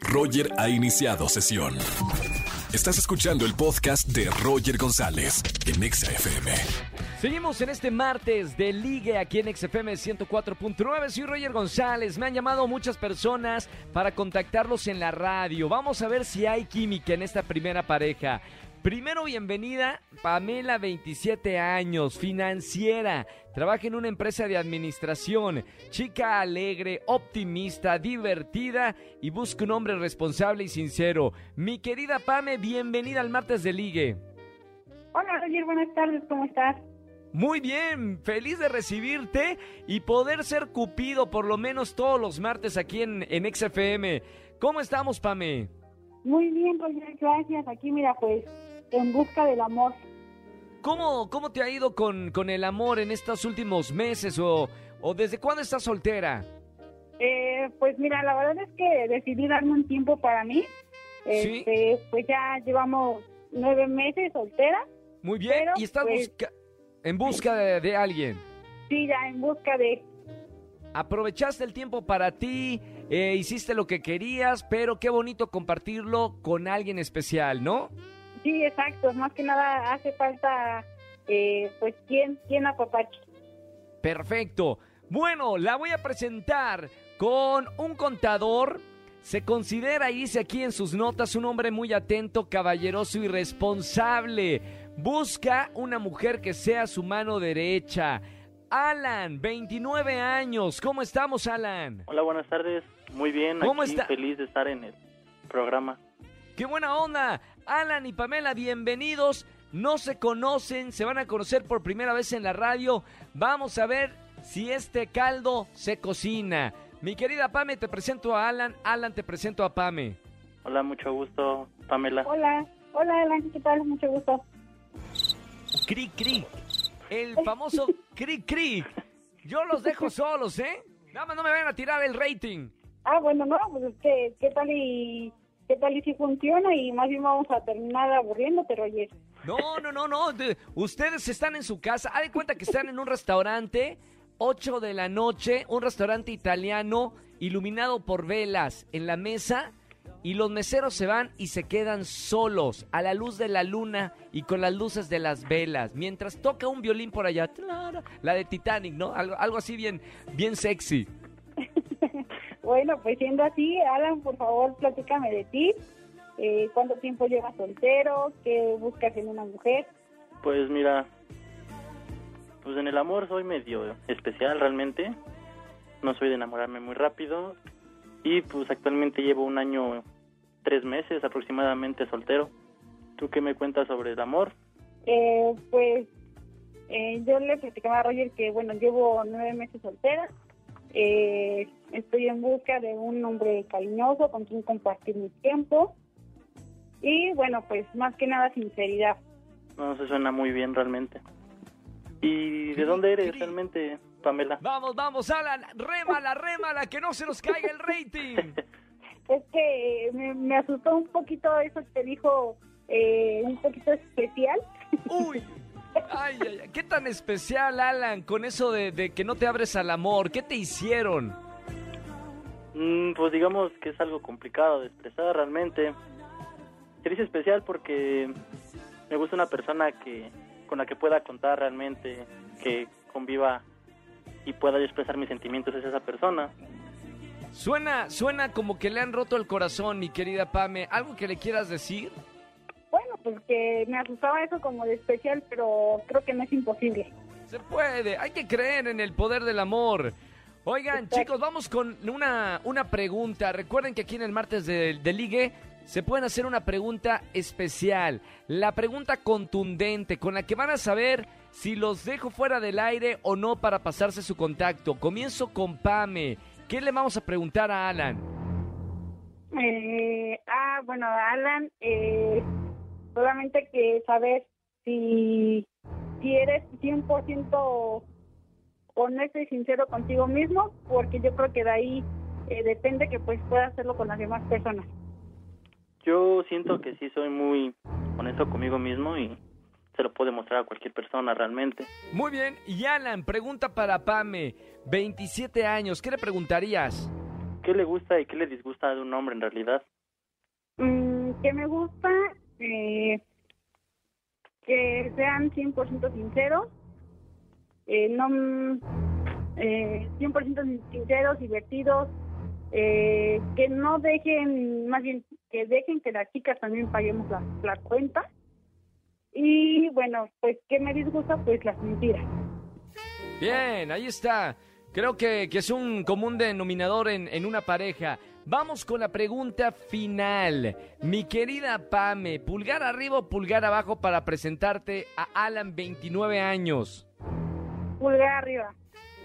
Roger ha iniciado sesión. Estás escuchando el podcast de Roger González en Exa FM. Seguimos en este martes de Ligue aquí en XFM 104.9. Soy Roger González. Me han llamado muchas personas para contactarlos en la radio. Vamos a ver si hay química en esta primera pareja. Primero, bienvenida, Pamela, 27 años, financiera, trabaja en una empresa de administración, chica alegre, optimista, divertida y busca un hombre responsable y sincero. Mi querida Pame, bienvenida al martes de ligue. Hola Roger, buenas tardes, ¿cómo estás? Muy bien, feliz de recibirte y poder ser Cupido por lo menos todos los martes aquí en, en XFM. ¿Cómo estamos, Pame? Muy bien, Roger, gracias. Aquí, mira, pues en busca del amor. ¿Cómo, cómo te ha ido con, con el amor en estos últimos meses o, o desde cuándo estás soltera? Eh, pues mira, la verdad es que decidí darme un tiempo para mí. Sí. Este, pues ya llevamos nueve meses soltera. Muy bien, Pero, y estás pues- busca- en busca de, de alguien. Sí, ya en busca de... Aprovechaste el tiempo para ti, eh, hiciste lo que querías, pero qué bonito compartirlo con alguien especial, ¿no? Sí, exacto. Más que nada hace falta, eh, pues, ¿quién, quién apapache? Perfecto. Bueno, la voy a presentar con un contador. Se considera, y dice aquí en sus notas, un hombre muy atento, caballeroso y responsable. Busca una mujer que sea su mano derecha. Alan, 29 años. ¿Cómo estamos, Alan? Hola, buenas tardes. Muy bien, ¿Cómo aquí está? feliz de estar en el programa. ¡Qué buena onda! Alan y Pamela, bienvenidos. No se conocen, se van a conocer por primera vez en la radio. Vamos a ver si este caldo se cocina. Mi querida Pame, te presento a Alan. Alan, te presento a Pame. Hola, mucho gusto, Pamela. Hola, hola, Alan, ¿qué tal? Mucho gusto. Cri, cri. El famoso cri, cri. Yo los dejo solos, ¿eh? Nada más no me vayan a tirar el rating. Ah, bueno, no, pues es que, ¿qué tal y... ¿Qué tal y si funciona? Y más bien vamos a terminar aburriéndote, Roger. No, no, no, no. de- ustedes están en su casa. Haz de cuenta que están en un restaurante, 8 de la noche, un restaurante italiano iluminado por velas en la mesa. Y los meseros se van y se quedan solos a la luz de la luna y con las luces de las velas. Mientras toca un violín por allá. La de Titanic, ¿no? Algo, algo así bien, bien sexy. Bueno, pues siendo así, Alan, por favor, platícame de ti. Eh, ¿Cuánto tiempo llevas soltero? ¿Qué buscas en una mujer? Pues mira, pues en el amor soy medio especial realmente. No soy de enamorarme muy rápido. Y pues actualmente llevo un año, tres meses aproximadamente soltero. ¿Tú qué me cuentas sobre el amor? Eh, pues eh, yo le platicaba a Roger que, bueno, llevo nueve meses soltera. Eh, estoy en busca de un hombre cariñoso con quien compartir mi tiempo. Y bueno, pues más que nada sinceridad. No, se suena muy bien realmente. ¿Y de dónde eres realmente, Pamela? Vamos, vamos, Alan. Rémala, rémala, que no se nos caiga el rating. Es que eh, me, me asustó un poquito eso que dijo, eh, un poquito especial. Uy. Ay, ay, ay. ¿Qué tan especial, Alan, con eso de, de que no te abres al amor? ¿Qué te hicieron? Mm, pues digamos que es algo complicado de expresar realmente. Se dice especial porque me gusta una persona que con la que pueda contar realmente, que conviva y pueda yo expresar mis sentimientos es esa persona. Suena, suena como que le han roto el corazón, mi querida Pame. ¿Algo que le quieras decir? Bueno, pues que me asustaba eso como de especial, pero creo que no es imposible. Se puede, hay que creer en el poder del amor. Oigan, chicos, vamos con una, una pregunta. Recuerden que aquí en el martes de, de Ligue se pueden hacer una pregunta especial. La pregunta contundente con la que van a saber si los dejo fuera del aire o no para pasarse su contacto. Comienzo con Pame. ¿Qué le vamos a preguntar a Alan? Eh, ah, bueno, Alan, eh, solamente que saber si, si eres 100% honesto y sincero contigo mismo, porque yo creo que de ahí eh, depende que pues puedas hacerlo con las demás personas. Yo siento que sí soy muy honesto conmigo mismo y se lo puedo demostrar a cualquier persona realmente. Muy bien, y Alan, pregunta para Pame. 27 años, ¿qué le preguntarías? ¿qué le gusta y qué le disgusta de un hombre en realidad? Mm, que me gusta eh, que sean 100% sinceros, eh, no mm, eh, 100% sinceros, divertidos, eh, que no dejen, más bien, que dejen que las chicas también paguemos la, la cuenta. Y bueno, pues que me disgusta, pues las mentiras. Bien, ahí está. Creo que, que es un común denominador en, en una pareja. Vamos con la pregunta final. Mi querida Pame, pulgar arriba o pulgar abajo para presentarte a Alan, 29 años. Pulgar arriba.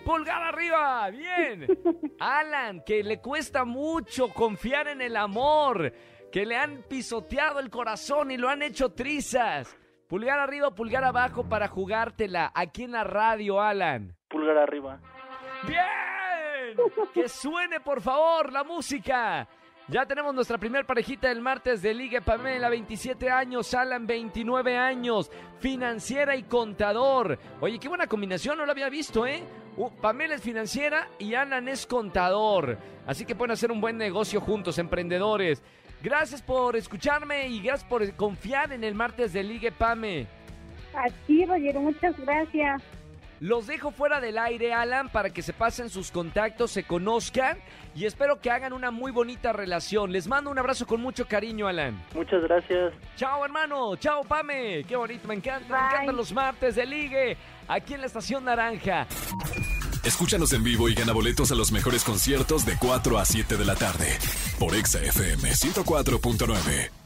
Pulgar arriba, bien. Alan, que le cuesta mucho confiar en el amor, que le han pisoteado el corazón y lo han hecho trizas. Pulgar arriba pulgar abajo para jugártela aquí en la radio, Alan. Pulgar arriba. ¡Bien! Que suene, por favor, la música. Ya tenemos nuestra primer parejita del martes de Liga Pamela, 27 años, Alan, 29 años, financiera y contador. Oye, qué buena combinación, no lo había visto, ¿eh? Uh, Pamela es financiera y Alan es contador. Así que pueden hacer un buen negocio juntos, emprendedores. Gracias por escucharme y gracias por confiar en el martes de Ligue Pame. A ti, Roger, muchas gracias. Los dejo fuera del aire, Alan, para que se pasen sus contactos, se conozcan y espero que hagan una muy bonita relación. Les mando un abrazo con mucho cariño, Alan. Muchas gracias. Chao, hermano. Chao, Pame. Qué bonito. Me encanta. Me encantan los martes de ligue aquí en la Estación Naranja. Escúchanos en vivo y gana boletos a los mejores conciertos de 4 a 7 de la tarde por Exa FM 104.9.